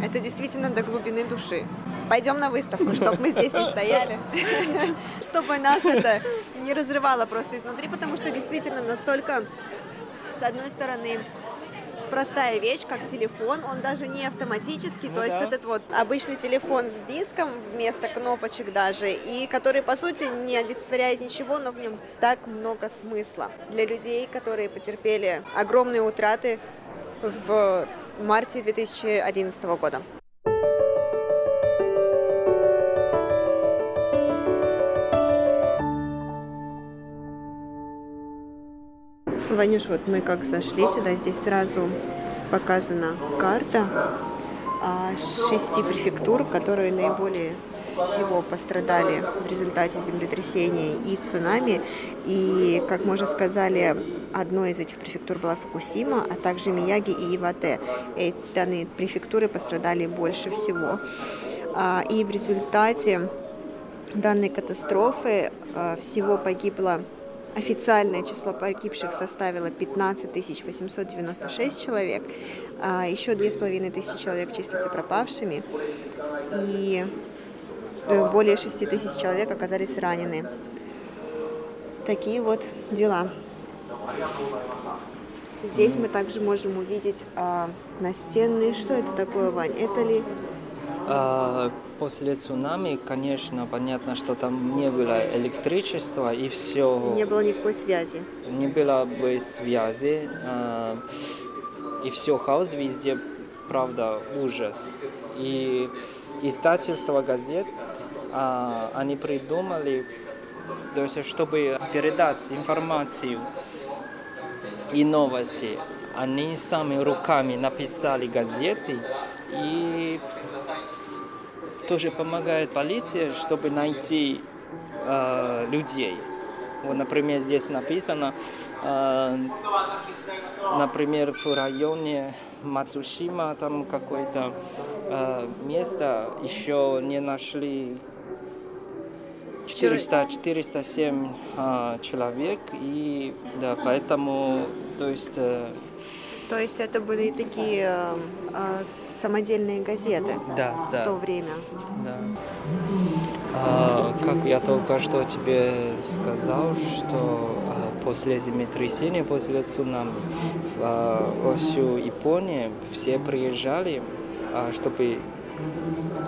это действительно до глубины души. Пойдем на выставку, чтобы мы здесь не стояли, чтобы нас это не разрывало просто изнутри, потому что действительно настолько, с одной стороны, простая вещь, как телефон, он даже не автоматический, ну, то есть да. этот вот обычный телефон с диском вместо кнопочек даже, и который по сути не олицетворяет ничего, но в нем так много смысла для людей, которые потерпели огромные утраты в марте 2011 года. Ванюш, вот мы как зашли сюда, здесь сразу показана карта а, шести префектур, которые наиболее всего пострадали в результате землетрясения и цунами. И, как мы уже сказали, одной из этих префектур была Фукусима, а также Мияги и Ивате. Эти данные префектуры пострадали больше всего. А, и в результате данной катастрофы а, всего погибло Официальное число погибших составило 15 896 человек, а еще 2500 человек числятся пропавшими, и более 6 тысяч человек оказались ранены. Такие вот дела. Здесь мы также можем увидеть а, настенные. Что это такое, Вань? Это ли А, после цунами, конечно, понятно, что там не было электричества и все. Не было никакой связи. Не было бы связи. А, и все хаос везде, правда, ужас. И издательство газет, а, они придумали, то есть, чтобы передать информацию и новости, они сами руками написали газеты и тоже помогает полиция, чтобы найти э, людей. Вот, например, здесь написано, э, например, в районе Мацушима там какое-то э, место еще не нашли 400, 407 э, человек, и да, поэтому, то есть э, то есть это были такие э, э, самодельные газеты да, в да. то время. Да. А, как я только что тебе сказал, что а, после землетрясения, после цунами, а, во всю Японию все приезжали, а, чтобы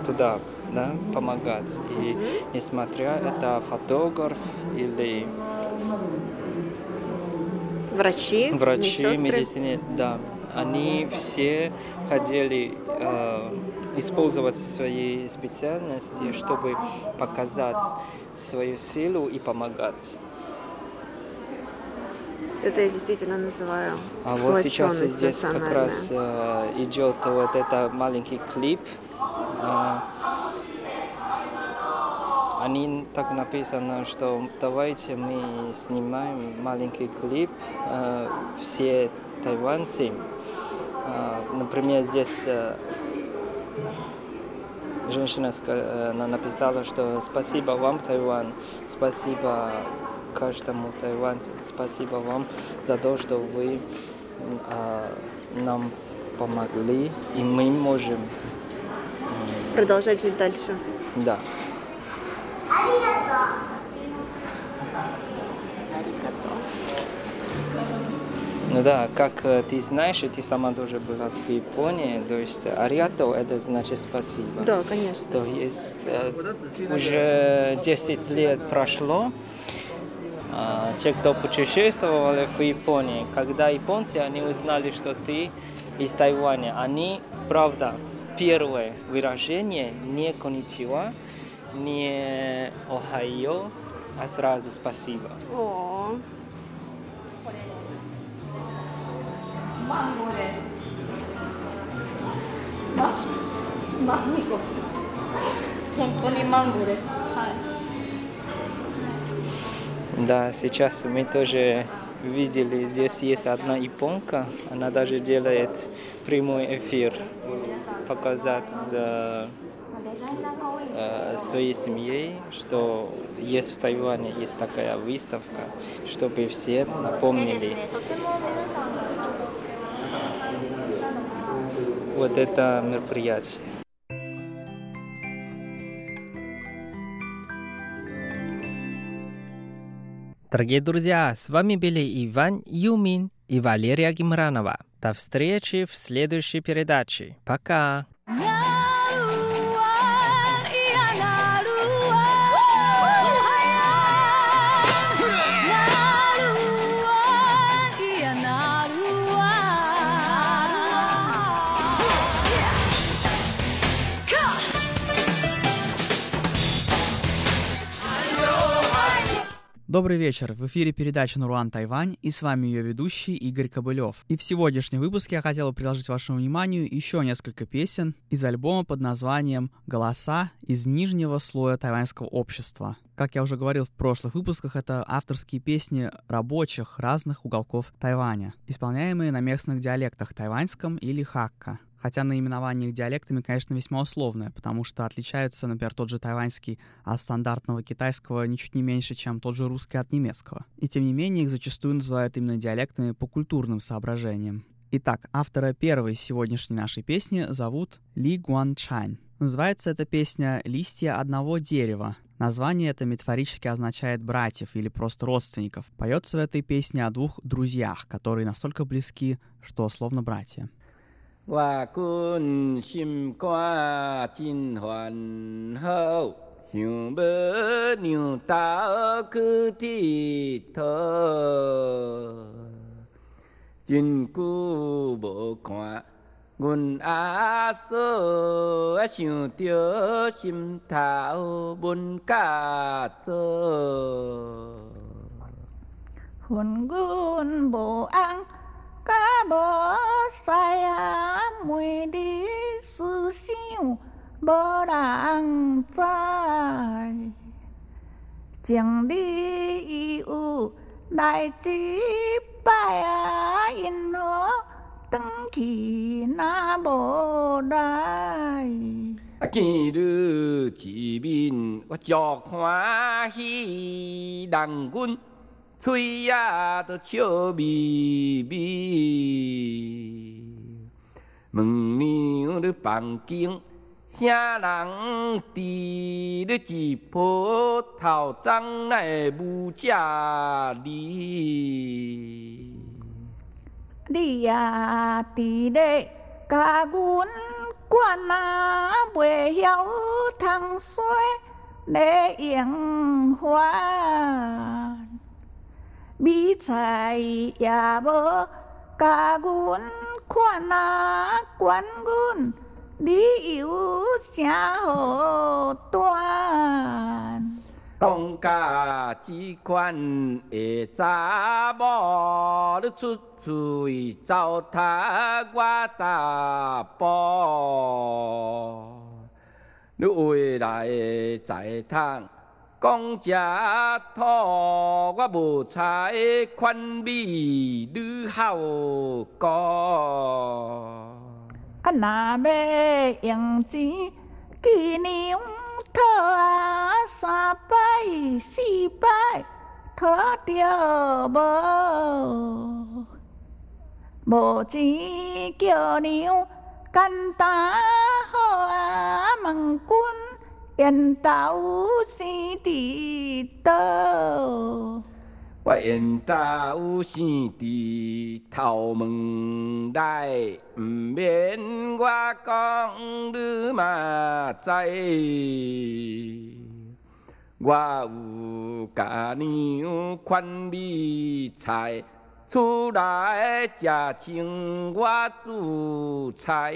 туда да, помогать. И несмотря это фотограф или Врачи, врачи, медицине, да, они все хотели э, использовать свои специальности, чтобы показать свою силу и помогать. Это я действительно называю А вот сейчас здесь как раз э, идет вот это маленький клип. Э, они так написано, что давайте мы снимаем маленький клип, э, все тайваньцы. Э, например, здесь э, женщина э, написала, что спасибо вам, Тайвань, спасибо каждому тайваньцу, спасибо вам за то, что вы э, нам помогли, и мы можем, Продолжать жить дальше. да. Ну да, как э, ты знаешь, и ты сама тоже была в Японии, то есть ариато это значит спасибо. Да, конечно. То есть э, уже 10 лет прошло, а, те, кто путешествовали в Японии, когда японцы, они узнали, что ты из Тайваня, они, правда, первое выражение не коничева, не охайо, а сразу спасибо. О, 本当 Монголия. Да, сейчас мы тоже видели, здесь есть одна японка, она даже делает прямой эфир, показать э, э, своей семье, что есть в Тайване, есть такая выставка, чтобы все напомнили вот это мероприятие. Дорогие друзья, с вами были Иван Юмин и Валерия Гимранова. До встречи в следующей передаче. Пока! に Добрый вечер. В эфире передача Наруан Тайвань и с вами ее ведущий Игорь Кобылев. И в сегодняшнем выпуске я хотел бы предложить вашему вниманию еще несколько песен из альбома под названием «Голоса из нижнего слоя тайваньского общества». Как я уже говорил в прошлых выпусках, это авторские песни рабочих разных уголков Тайваня, исполняемые на местных диалектах тайваньском или хакка. Хотя наименование их диалектами, конечно, весьма условное, потому что отличается, например, тот же тайваньский от стандартного китайского ничуть не меньше, чем тот же русский от немецкого. И тем не менее их зачастую называют именно диалектами по культурным соображениям. Итак, автора первой сегодняшней нашей песни зовут Ли Гуан Чань. Называется эта песня «Листья одного дерева». Название это метафорически означает «братьев» или просто «родственников». Поется в этой песне о двух друзьях, которые настолько близки, что словно братья. 我君心肝真烦恼，想要让岛去佚佗，真久无看。阮阿嫂啊，想着心头闷甲做，恨阮无翁，甲无婿啊，每日思想无人知，情理有来一摆啊，因何？转去若无来，啊！见你一面，我足欢喜，人阮嘴也都笑眯眯。问娘你房间，啥人伫你一坡头长来无家里？你也伫咧甲阮管啊，袂晓通说咧用法，米菜也无甲阮管啊，管阮，你有啥好断？讲甲即款的查某，你出嘴糟蹋我大宝，你未来在通讲这土，我无才款美你好讲。啊，若要用钱，记娘。讨啊，三摆四摆讨着无？无钱叫娘简单好啊，问君缘投生伫倒？我缘投生伫头门内，毋免我讲你嘛知。我有家娘款米菜，厝内食清我煮菜。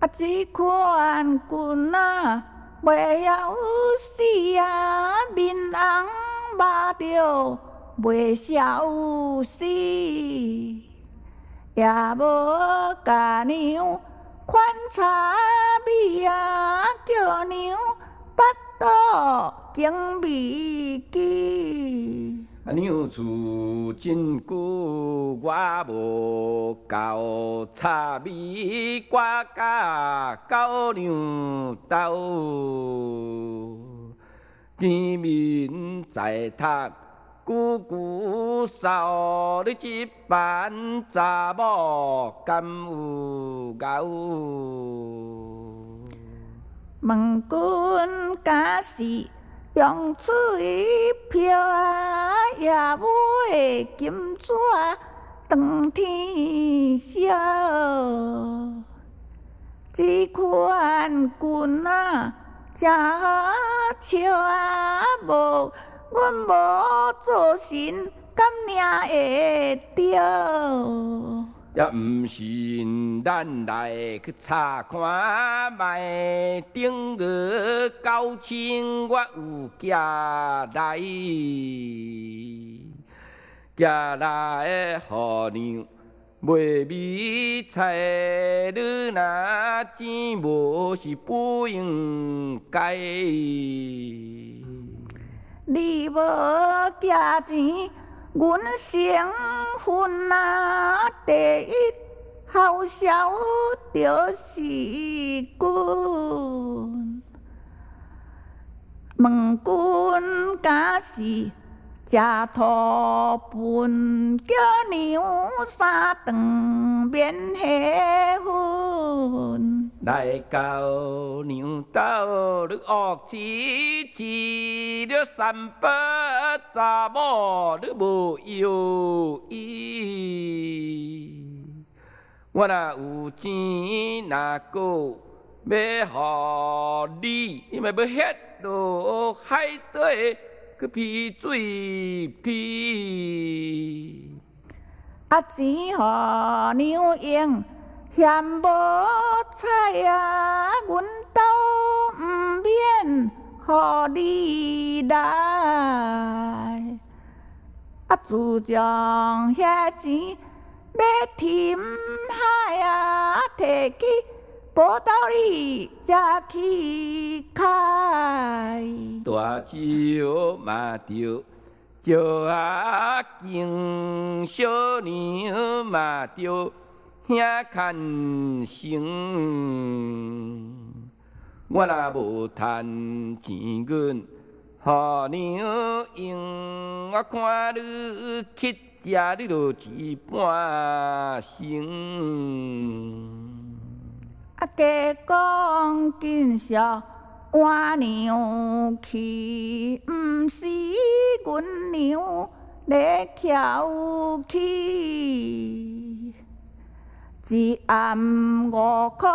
啊，这款君啊！袂晓死啊，面红目着袂晓死，也无家娘款茶米啊，叫娘巴肚经未记。娘厝真久，我无交茶米，我甲狗娘斗。见面在读，久久少你一班查某，敢有够？问君假是？用水漂啊，也买金纸当天烧。这款君啊，正笑啊，无阮无做神，敢领会着？也毋是咱来去查看卖，顶个交情我有寄来，寄来互娘买米菜，你若钱无是不应该，你无寄钱。阮成婚啊，第一好笑就是君，问君敢是食土粪，叫娘三顿免下婚。来到娘兜，你恶起起了三百查某，你无有意。我若有钱，若够要互你，因为要迄落海底去批水批。啊，钱互娘用。嫌无菜啊，阮兜毋免互你来。啊，自将遐钱要填海啊，摕去报到你才去开。大酒嘛着招啊敬，小娘嘛着。兄看成，我若无趁钱银，互娘用，我看你乞食，你就一半成。啊，加讲紧少换娘去，毋是阮娘咧翘起。一暗五箍，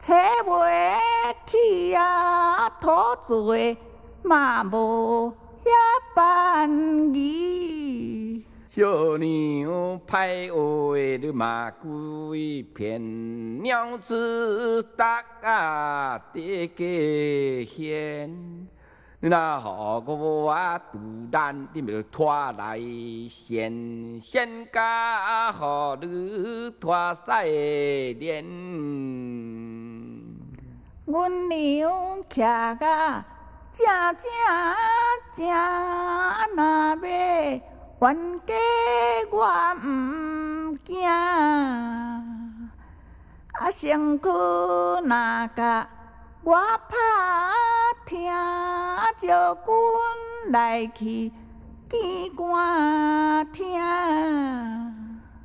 找袂起啊！土做嘛无遐便宜。小鸟拍话的马龟片，鸟子搭啊叠个线，那何个我独单你没有拖来线，先家何你拖晒脸？我牛徛个正正正那边。冤家我毋惊，啊身躯若甲我拍。听着阮来去见官听，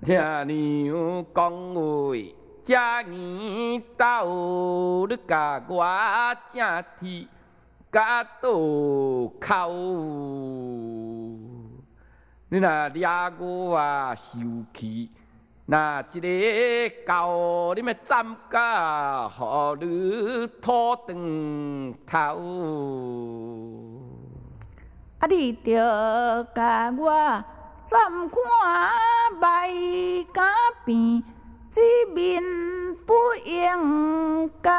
听娘讲话，这年头你甲我正天甲倒口，你若掠我啊受气。那一个狗，你咪斩甲，互你拖长头。啊，你着甲我暂看卖甲变，这面不应该。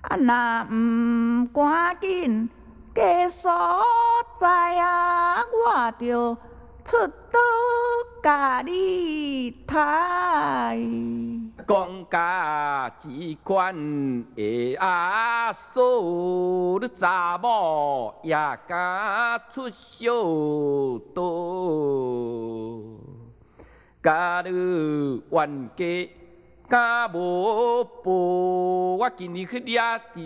啊，若毋赶紧结所在啊，我着。出刀甲你刣，讲甲只管的阿嫂，你查某也敢出小刀，甲你冤家敢无报，我今日去掠着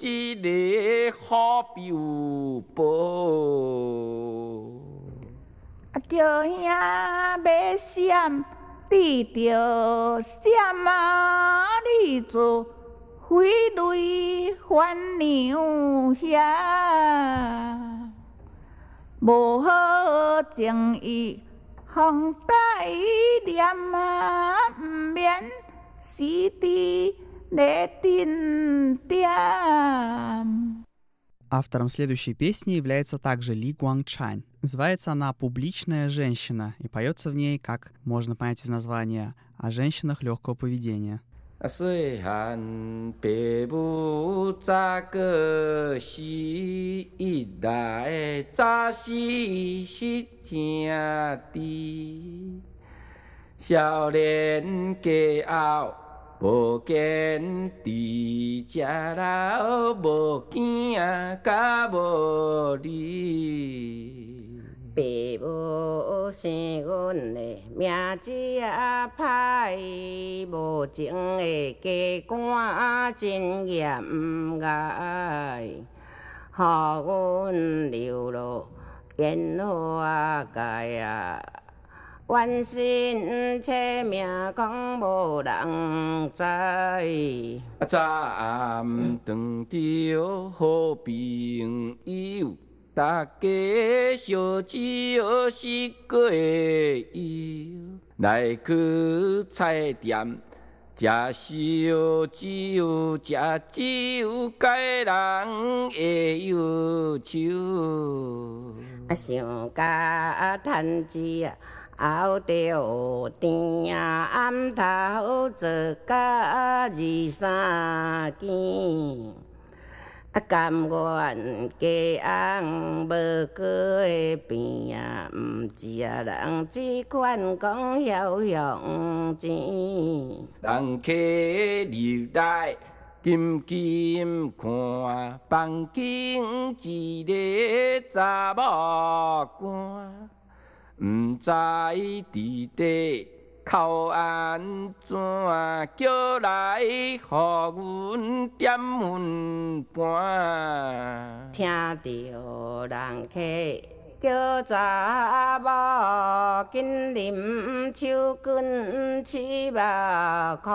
一个好标宝。着兄要闪，你着闪啊！你做飞雷翻娘遐，无好情意，风带念啊，毋免 死伫咧顶点。Автором следующей песни является также Ли Гуангчань. Называется она «Публичная женщина» и поется в ней, как можно понять из названия, о женщинах легкого поведения. 细汉爸母早过世，一来早死是正直， 少年家后。无见地食老，无惊甲无离。爸母生阮的名字啊歹，无情的家官真严爱，互阮流落烟花界啊。冤心切命讲无人知。早暗当着好朋友，大家烧酒是过友，来去菜店。食烧酒，食酒，解人的忧愁。啊，想甲趁钱啊，熬着甜暗头做甲二三更。啊，甘愿家翁无过病啊，毋食人只管讲晓用钱。人客入来，金金看，房间一个查某官，毋知伫底。靠安怎叫来，互阮点分半？听着人客叫查某，紧啉手巾七百箍，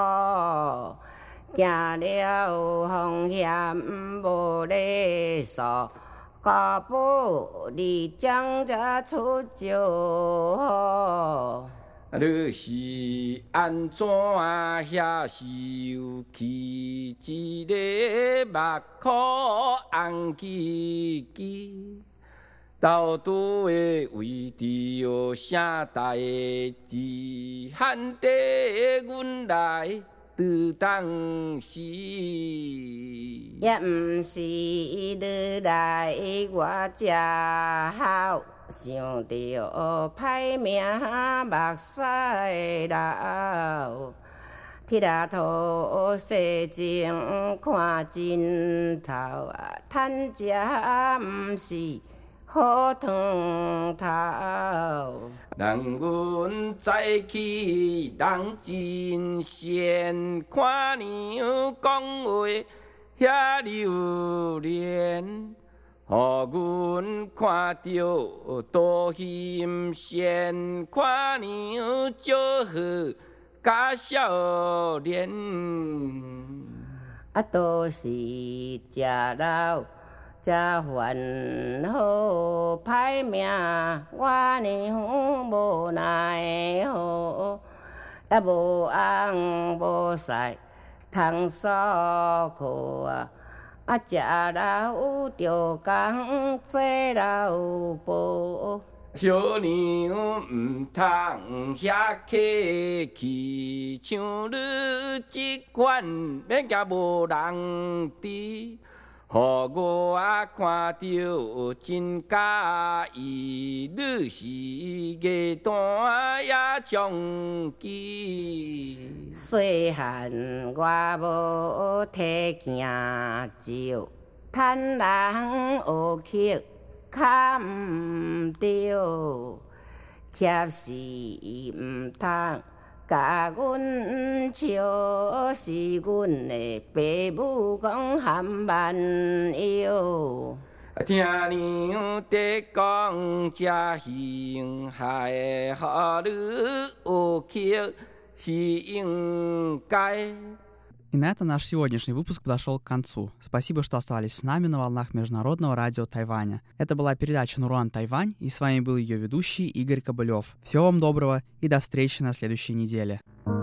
行了风险无礼数，家宝你将才出招。你是安怎遐受气？一个目眶红记记，到拄的位置有啥代志？喊得阮来拄当时，也毋是你来我遮好。想着歹命目屎流，铁啊土细情看真透啊，趁食毋是 好汤头。人阮早起人真善，看娘讲话遐留恋。互阮看着多心善，看娘祝贺甲少年。啊，都是食老食烦恼，歹命我娘无奈何，也无红无婿通诉苦啊。啊，食老着讲做老婆，小娘毋通遐客气，像你即款免惊无人知。互我看着真介意，你是艺单也将记。细汉我无摕行酒，趁人学曲较毋着，恰是毋通。甲阮笑是阮的爸母讲含万忧，听娘的讲这形害，互你有气是应该。И на этом наш сегодняшний выпуск подошел к концу. Спасибо, что оставались с нами на волнах Международного радио Тайваня. Это была передача Нуруан Тайвань, и с вами был ее ведущий Игорь Кобылев. Всего вам доброго и до встречи на следующей неделе. 胆